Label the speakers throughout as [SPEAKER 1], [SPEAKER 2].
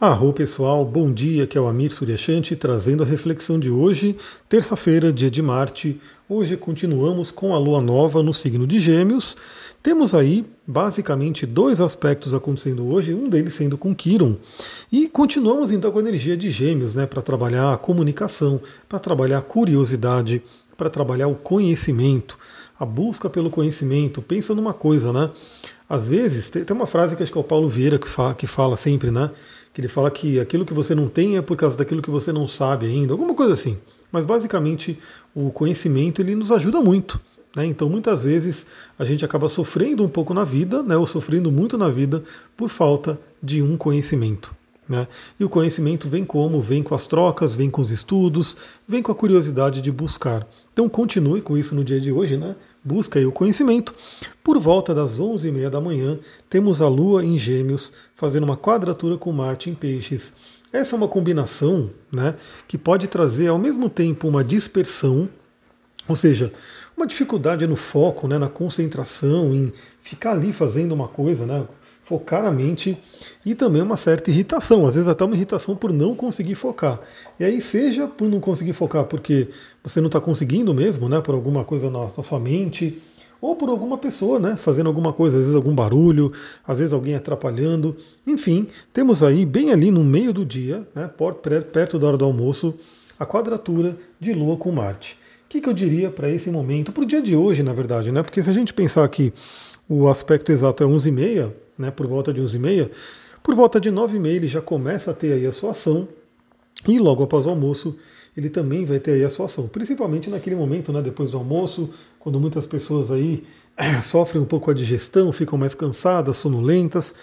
[SPEAKER 1] Arro pessoal, bom dia, que é o Amir Suryashanti trazendo a reflexão de hoje, terça-feira, dia de Marte. Hoje continuamos com a lua nova no signo de Gêmeos. Temos aí basicamente dois aspectos acontecendo hoje, um deles sendo com Quiron. E continuamos então com a energia de Gêmeos, né, para trabalhar a comunicação, para trabalhar a curiosidade, para trabalhar o conhecimento, a busca pelo conhecimento. Pensa numa coisa, né? Às vezes, tem uma frase que acho que é o Paulo Vieira que fala, que fala sempre, né? Que ele fala que aquilo que você não tem é por causa daquilo que você não sabe ainda, alguma coisa assim. Mas basicamente o conhecimento ele nos ajuda muito. Né? Então muitas vezes a gente acaba sofrendo um pouco na vida, né? ou sofrendo muito na vida, por falta de um conhecimento. Né? E o conhecimento vem como? Vem com as trocas, vem com os estudos, vem com a curiosidade de buscar. Então continue com isso no dia de hoje, né? Busca aí o conhecimento. Por volta das 11h30 da manhã, temos a Lua em Gêmeos fazendo uma quadratura com Marte em Peixes. Essa é uma combinação né, que pode trazer ao mesmo tempo uma dispersão, ou seja, uma dificuldade no foco, né, na concentração, em ficar ali fazendo uma coisa, né, focar a mente e também uma certa irritação, às vezes até uma irritação por não conseguir focar. E aí, seja por não conseguir focar porque você não está conseguindo mesmo, né, por alguma coisa na, na sua mente, ou por alguma pessoa, né, fazendo alguma coisa, às vezes algum barulho, às vezes alguém atrapalhando. Enfim, temos aí bem ali no meio do dia, né, perto da hora do almoço, a quadratura de Lua com Marte. O que, que eu diria para esse momento, para o dia de hoje, na verdade, né? Porque se a gente pensar que o aspecto exato é 11h30, né, por volta de 11h30, por volta de 9h30 ele já começa a ter aí a sua ação e logo após o almoço ele também vai ter aí a sua ação, principalmente naquele momento, né, depois do almoço, quando muitas pessoas aí sofrem um pouco a digestão, ficam mais cansadas, sonolentas.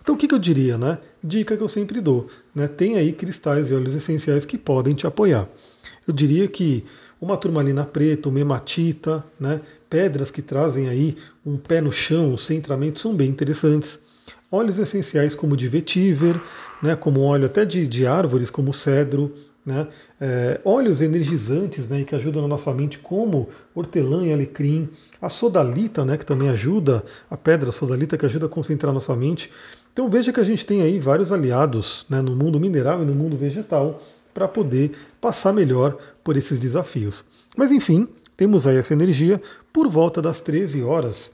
[SPEAKER 1] Então o que, que eu diria, né? Dica que eu sempre dou, né? Tem aí cristais e óleos essenciais que podem te apoiar. Eu diria que uma turmalina preta, uma hematita, né? Pedras que trazem aí um pé no chão, um centramento, são bem interessantes. Óleos essenciais como de vetiver, né, como óleo até de, de árvores, como cedro, né, é, óleos energizantes né, que ajudam na nossa mente, como hortelã e alecrim, a sodalita, né, que também ajuda, a pedra sodalita que ajuda a concentrar nossa mente. Então veja que a gente tem aí vários aliados né, no mundo mineral e no mundo vegetal para poder passar melhor por esses desafios. Mas enfim, temos aí essa energia por volta das 13 horas.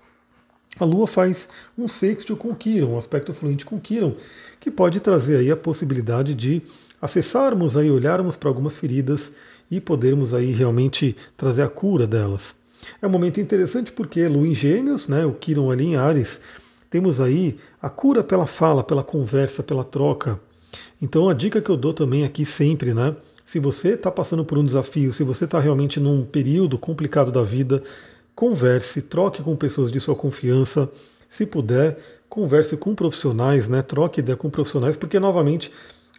[SPEAKER 1] A Lua faz um sexto com Quiron, um aspecto fluente com Quiron, que pode trazer aí a possibilidade de acessarmos aí, olharmos para algumas feridas e podermos aí realmente trazer a cura delas. É um momento interessante porque Lua em Gêmeos, né, o Quiron ali em Ares, temos aí a cura pela fala, pela conversa, pela troca. Então a dica que eu dou também aqui sempre, né, se você está passando por um desafio, se você está realmente num período complicado da vida, converse, troque com pessoas de sua confiança. Se puder, converse com profissionais, né? Troque ideia com profissionais, porque novamente,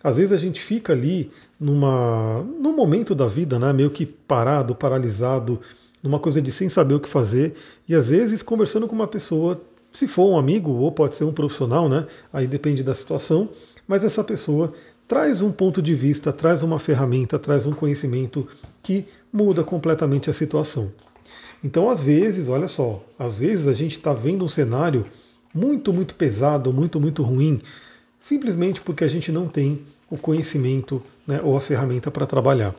[SPEAKER 1] às vezes a gente fica ali numa, num momento da vida, né? Meio que parado, paralisado, numa coisa de sem saber o que fazer, e às vezes conversando com uma pessoa, se for um amigo ou pode ser um profissional, né? Aí depende da situação, mas essa pessoa traz um ponto de vista, traz uma ferramenta, traz um conhecimento que muda completamente a situação. Então, às vezes, olha só, às vezes a gente está vendo um cenário muito, muito pesado, muito, muito ruim, simplesmente porque a gente não tem o conhecimento né, ou a ferramenta para trabalhar.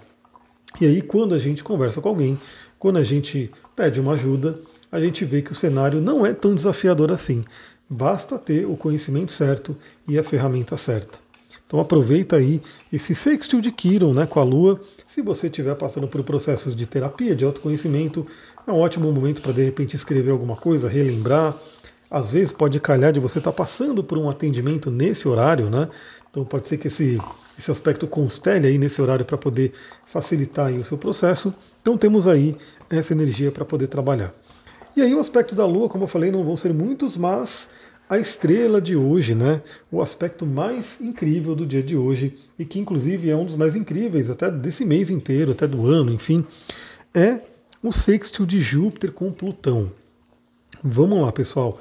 [SPEAKER 1] E aí, quando a gente conversa com alguém, quando a gente pede uma ajuda, a gente vê que o cenário não é tão desafiador assim. Basta ter o conhecimento certo e a ferramenta certa. Então aproveita aí esse sextil de Quiron né, com a Lua. Se você estiver passando por processos de terapia, de autoconhecimento, é um ótimo momento para de repente escrever alguma coisa, relembrar. Às vezes pode calhar de você estar tá passando por um atendimento nesse horário, né? Então pode ser que esse, esse aspecto constele aí nesse horário para poder facilitar aí o seu processo. Então temos aí essa energia para poder trabalhar. E aí o aspecto da Lua, como eu falei, não vão ser muitos, mas a estrela de hoje, né? O aspecto mais incrível do dia de hoje e que inclusive é um dos mais incríveis até desse mês inteiro, até do ano, enfim, é o sextil de Júpiter com Plutão. Vamos lá, pessoal.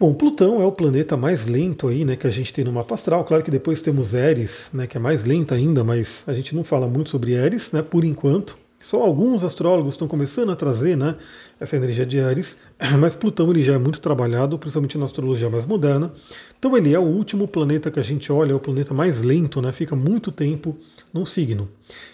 [SPEAKER 1] Bom, Plutão é o planeta mais lento aí, né, que a gente tem no mapa astral. Claro que depois temos Eris, né, que é mais lenta ainda, mas a gente não fala muito sobre Eris, né, por enquanto, Só alguns astrólogos estão começando a trazer né, essa energia de Ares, mas Plutão ele já é muito trabalhado, principalmente na astrologia mais moderna. Então ele é o último planeta que a gente olha, é o planeta mais lento, né, fica muito tempo num signo.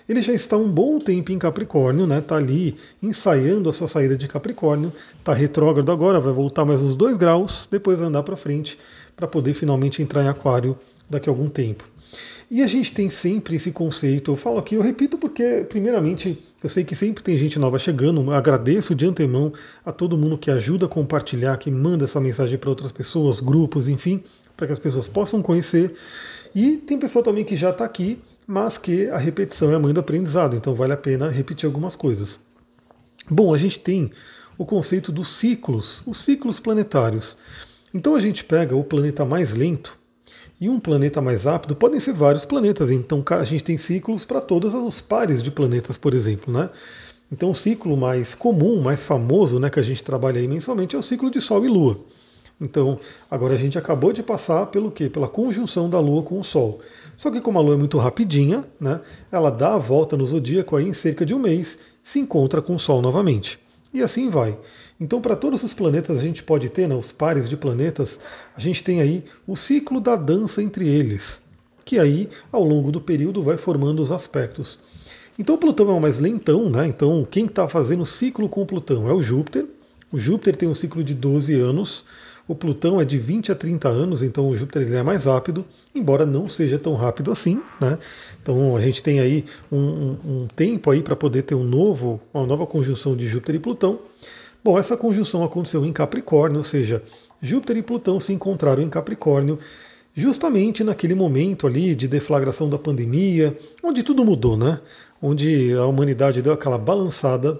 [SPEAKER 1] Ele já está um bom tempo em Capricórnio, né, tá ali ensaiando a sua saída de Capricórnio, está retrógrado agora, vai voltar mais uns dois graus, depois vai andar para frente para poder finalmente entrar em Aquário daqui a algum tempo. E a gente tem sempre esse conceito, eu falo aqui, eu repito porque, primeiramente, eu sei que sempre tem gente nova chegando, agradeço de antemão a todo mundo que ajuda a compartilhar, que manda essa mensagem para outras pessoas, grupos, enfim, para que as pessoas possam conhecer. E tem pessoa também que já está aqui, mas que a repetição é a mãe do aprendizado, então vale a pena repetir algumas coisas. Bom, a gente tem o conceito dos ciclos, os ciclos planetários. Então a gente pega o planeta mais lento, e um planeta mais rápido podem ser vários planetas. Então a gente tem ciclos para todos os pares de planetas, por exemplo. Né? Então o ciclo mais comum, mais famoso, né, que a gente trabalha aí mensalmente, é o ciclo de Sol e Lua. Então, agora a gente acabou de passar pelo quê? Pela conjunção da Lua com o Sol. Só que como a Lua é muito rapidinha, né, ela dá a volta no zodíaco aí em cerca de um mês, se encontra com o Sol novamente. E assim vai. Então, para todos os planetas, a gente pode ter, né, os pares de planetas, a gente tem aí o ciclo da dança entre eles, que aí, ao longo do período, vai formando os aspectos. Então, Plutão é o mais lentão, né? Então, quem está fazendo ciclo com Plutão é o Júpiter. O Júpiter tem um ciclo de 12 anos, o Plutão é de 20 a 30 anos, então o Júpiter ele é mais rápido, embora não seja tão rápido assim. Né? Então a gente tem aí um, um, um tempo aí para poder ter um novo, uma nova conjunção de Júpiter e Plutão. Bom, essa conjunção aconteceu em Capricórnio, ou seja, Júpiter e Plutão se encontraram em Capricórnio justamente naquele momento ali de deflagração da pandemia, onde tudo mudou, né? Onde a humanidade deu aquela balançada,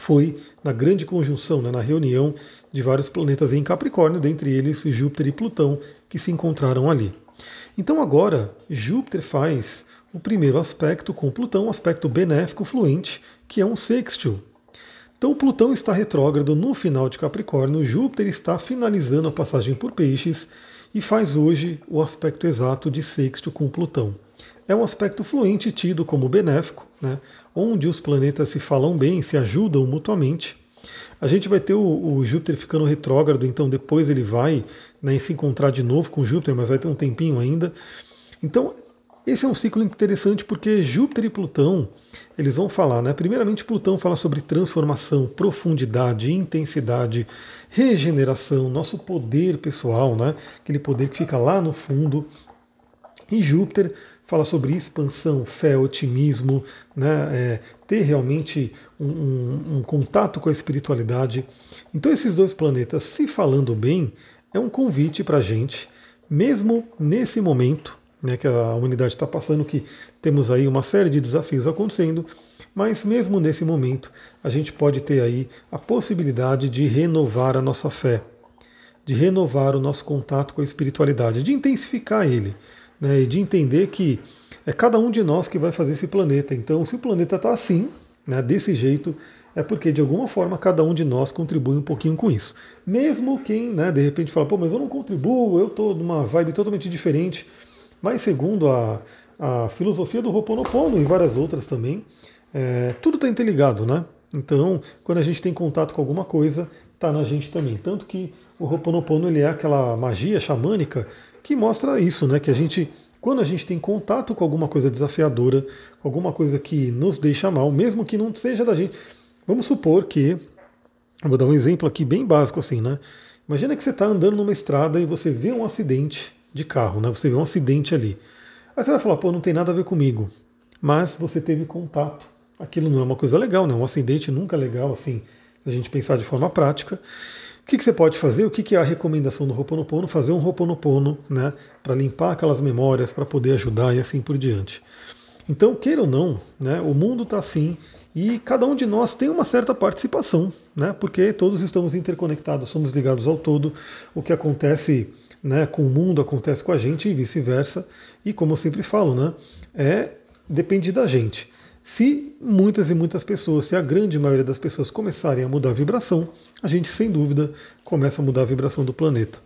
[SPEAKER 1] foi na grande conjunção, né, na reunião de vários planetas em Capricórnio, dentre eles Júpiter e Plutão, que se encontraram ali. Então agora Júpiter faz o primeiro aspecto com Plutão, um aspecto benéfico fluente, que é um sextil. Então Plutão está retrógrado no final de Capricórnio, Júpiter está finalizando a passagem por Peixes e faz hoje o aspecto exato de sexto com Plutão. É um aspecto fluente tido como benéfico, né, onde os planetas se falam bem, se ajudam mutuamente. A gente vai ter o, o Júpiter ficando retrógrado, então depois ele vai né, se encontrar de novo com Júpiter, mas vai ter um tempinho ainda. Então esse é um ciclo interessante porque Júpiter e Plutão, eles vão falar, né? Primeiramente, Plutão fala sobre transformação, profundidade, intensidade, regeneração, nosso poder pessoal, né? Aquele poder que fica lá no fundo. E Júpiter fala sobre expansão, fé, otimismo, né? É, ter realmente um, um, um contato com a espiritualidade. Então, esses dois planetas se falando bem é um convite para a gente, mesmo nesse momento, né, que a humanidade está passando, que temos aí uma série de desafios acontecendo, mas mesmo nesse momento a gente pode ter aí a possibilidade de renovar a nossa fé, de renovar o nosso contato com a espiritualidade, de intensificar ele, né, e de entender que é cada um de nós que vai fazer esse planeta. Então, se o planeta está assim, né, desse jeito, é porque de alguma forma cada um de nós contribui um pouquinho com isso. Mesmo quem, né, de repente fala, pô, mas eu não contribuo, eu estou numa vibe totalmente diferente. Mas segundo a, a filosofia do Ho'oponopono e várias outras também, é, tudo está interligado, né? Então, quando a gente tem contato com alguma coisa, está na gente também. Tanto que o Ho'oponopono ele é aquela magia xamânica que mostra isso, né? Que a gente, quando a gente tem contato com alguma coisa desafiadora, com alguma coisa que nos deixa mal, mesmo que não seja da gente. Vamos supor que, vou dar um exemplo aqui bem básico assim, né? Imagina que você está andando numa estrada e você vê um acidente de carro, né? Você vê um acidente ali. Aí você vai falar, pô, não tem nada a ver comigo. Mas você teve contato. Aquilo não é uma coisa legal, né? Um acidente nunca é legal, assim, se a gente pensar de forma prática. O que, que você pode fazer? O que, que é a recomendação do Roponopono? Fazer um Roponopono, né? Para limpar aquelas memórias, para poder ajudar e assim por diante. Então, queira ou não, né? O mundo está assim e cada um de nós tem uma certa participação, né? Porque todos estamos interconectados, somos ligados ao todo. O que acontece né, com o mundo acontece com a gente e vice-versa. E como eu sempre falo, né, é depende da gente. Se muitas e muitas pessoas, se a grande maioria das pessoas começarem a mudar a vibração, a gente sem dúvida começa a mudar a vibração do planeta.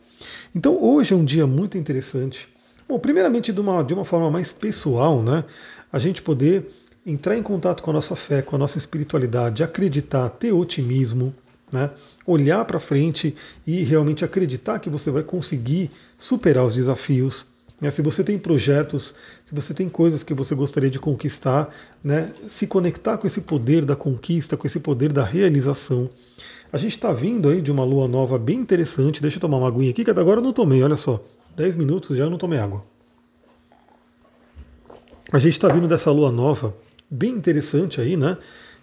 [SPEAKER 1] Então hoje é um dia muito interessante. Bom, primeiramente de uma, de uma forma mais pessoal, né? A gente poder entrar em contato com a nossa fé, com a nossa espiritualidade, acreditar, ter otimismo, né? olhar para frente e realmente acreditar que você vai conseguir superar os desafios. Né? Se você tem projetos, se você tem coisas que você gostaria de conquistar, né? se conectar com esse poder da conquista, com esse poder da realização. A gente está vindo aí de uma lua nova bem interessante. Deixa eu tomar uma aguinha aqui, que até agora eu não tomei, olha só. 10 minutos já eu não tomei água. A gente está vindo dessa lua nova bem interessante aí, né?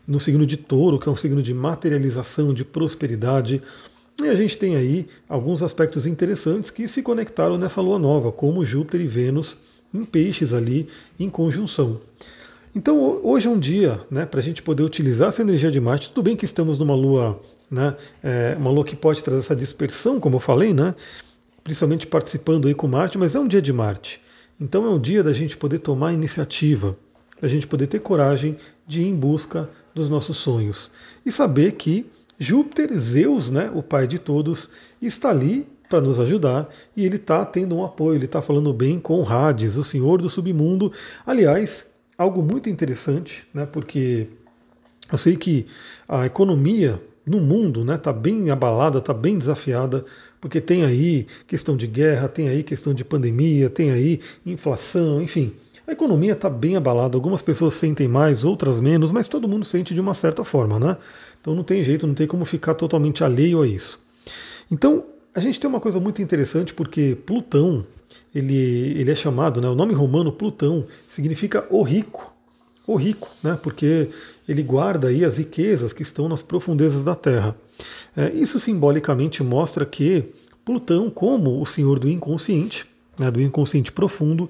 [SPEAKER 1] No signo de touro, que é um signo de materialização, de prosperidade. E a gente tem aí alguns aspectos interessantes que se conectaram nessa lua nova, como Júpiter e Vênus em peixes ali em conjunção. Então hoje é um dia né, para a gente poder utilizar essa energia de Marte. Tudo bem que estamos numa lua, né, é, uma lua que pode trazer essa dispersão, como eu falei, né, principalmente participando aí com Marte, mas é um dia de Marte. Então é um dia da gente poder tomar iniciativa, da gente poder ter coragem de ir em busca dos nossos sonhos e saber que Júpiter, Zeus, né, o pai de todos, está ali para nos ajudar e ele está tendo um apoio, ele está falando bem com Hades, o senhor do submundo. Aliás, algo muito interessante, né, porque eu sei que a economia no mundo está né, tá bem abalada, está bem desafiada, porque tem aí questão de guerra, tem aí questão de pandemia, tem aí inflação, enfim. A economia está bem abalada, algumas pessoas sentem mais, outras menos, mas todo mundo sente de uma certa forma, né? Então não tem jeito, não tem como ficar totalmente alheio a isso. Então, a gente tem uma coisa muito interessante porque Plutão, ele, ele é chamado, né, o nome romano Plutão significa o rico, o rico, né, porque ele guarda aí as riquezas que estão nas profundezas da Terra. É, isso simbolicamente mostra que Plutão, como o senhor do inconsciente, né, do inconsciente profundo,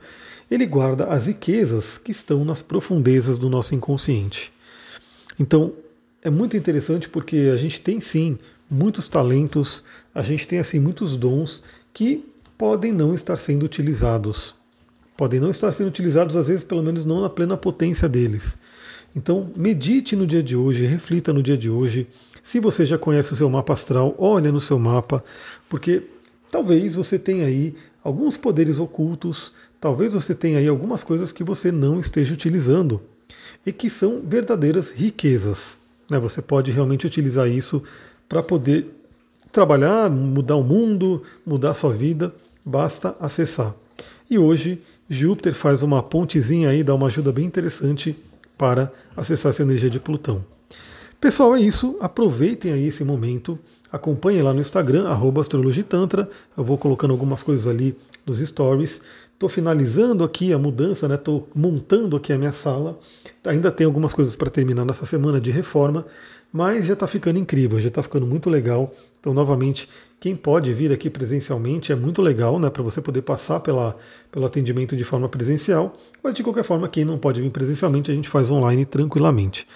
[SPEAKER 1] ele guarda as riquezas que estão nas profundezas do nosso inconsciente. Então, é muito interessante porque a gente tem sim muitos talentos, a gente tem assim muitos dons que podem não estar sendo utilizados. Podem não estar sendo utilizados, às vezes, pelo menos não na plena potência deles. Então, medite no dia de hoje, reflita no dia de hoje. Se você já conhece o seu mapa astral, olha no seu mapa, porque talvez você tenha aí alguns poderes ocultos, talvez você tenha aí algumas coisas que você não esteja utilizando e que são verdadeiras riquezas. Né? Você pode realmente utilizar isso para poder trabalhar, mudar o mundo, mudar a sua vida, basta acessar. E hoje Júpiter faz uma pontezinha aí, dá uma ajuda bem interessante para acessar essa energia de Plutão. Pessoal, é isso. Aproveitem aí esse momento. Acompanhem lá no Instagram, astrologitantra. Eu vou colocando algumas coisas ali nos stories. Estou finalizando aqui a mudança, estou né? montando aqui a minha sala. Ainda tem algumas coisas para terminar nessa semana de reforma, mas já está ficando incrível, já está ficando muito legal. Então, novamente, quem pode vir aqui presencialmente é muito legal, né, para você poder passar pela, pelo atendimento de forma presencial. Mas de qualquer forma, quem não pode vir presencialmente, a gente faz online tranquilamente.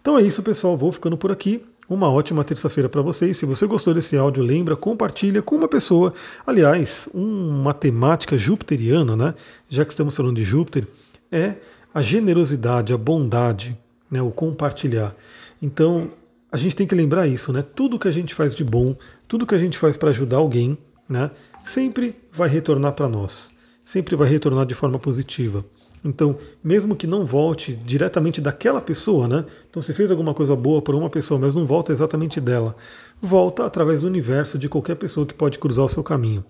[SPEAKER 1] Então é isso, pessoal. Vou ficando por aqui. Uma ótima terça-feira para vocês. Se você gostou desse áudio, lembra, compartilha com uma pessoa. Aliás, uma temática jupiteriana, né? Já que estamos falando de Júpiter, é a generosidade, a bondade, né? o compartilhar. Então, a gente tem que lembrar isso, né? Tudo que a gente faz de bom, tudo que a gente faz para ajudar alguém, né? Sempre vai retornar para nós. Sempre vai retornar de forma positiva. Então, mesmo que não volte diretamente daquela pessoa, né? Então, você fez alguma coisa boa por uma pessoa, mas não volta exatamente dela. Volta através do universo de qualquer pessoa que pode cruzar o seu caminho.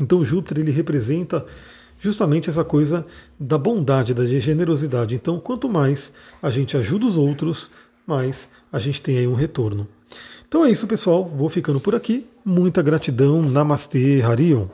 [SPEAKER 1] Então, Júpiter ele representa justamente essa coisa da bondade, da generosidade. Então, quanto mais a gente ajuda os outros, mais a gente tem aí um retorno. Então é isso, pessoal. Vou ficando por aqui. Muita gratidão. Namastê, Harion.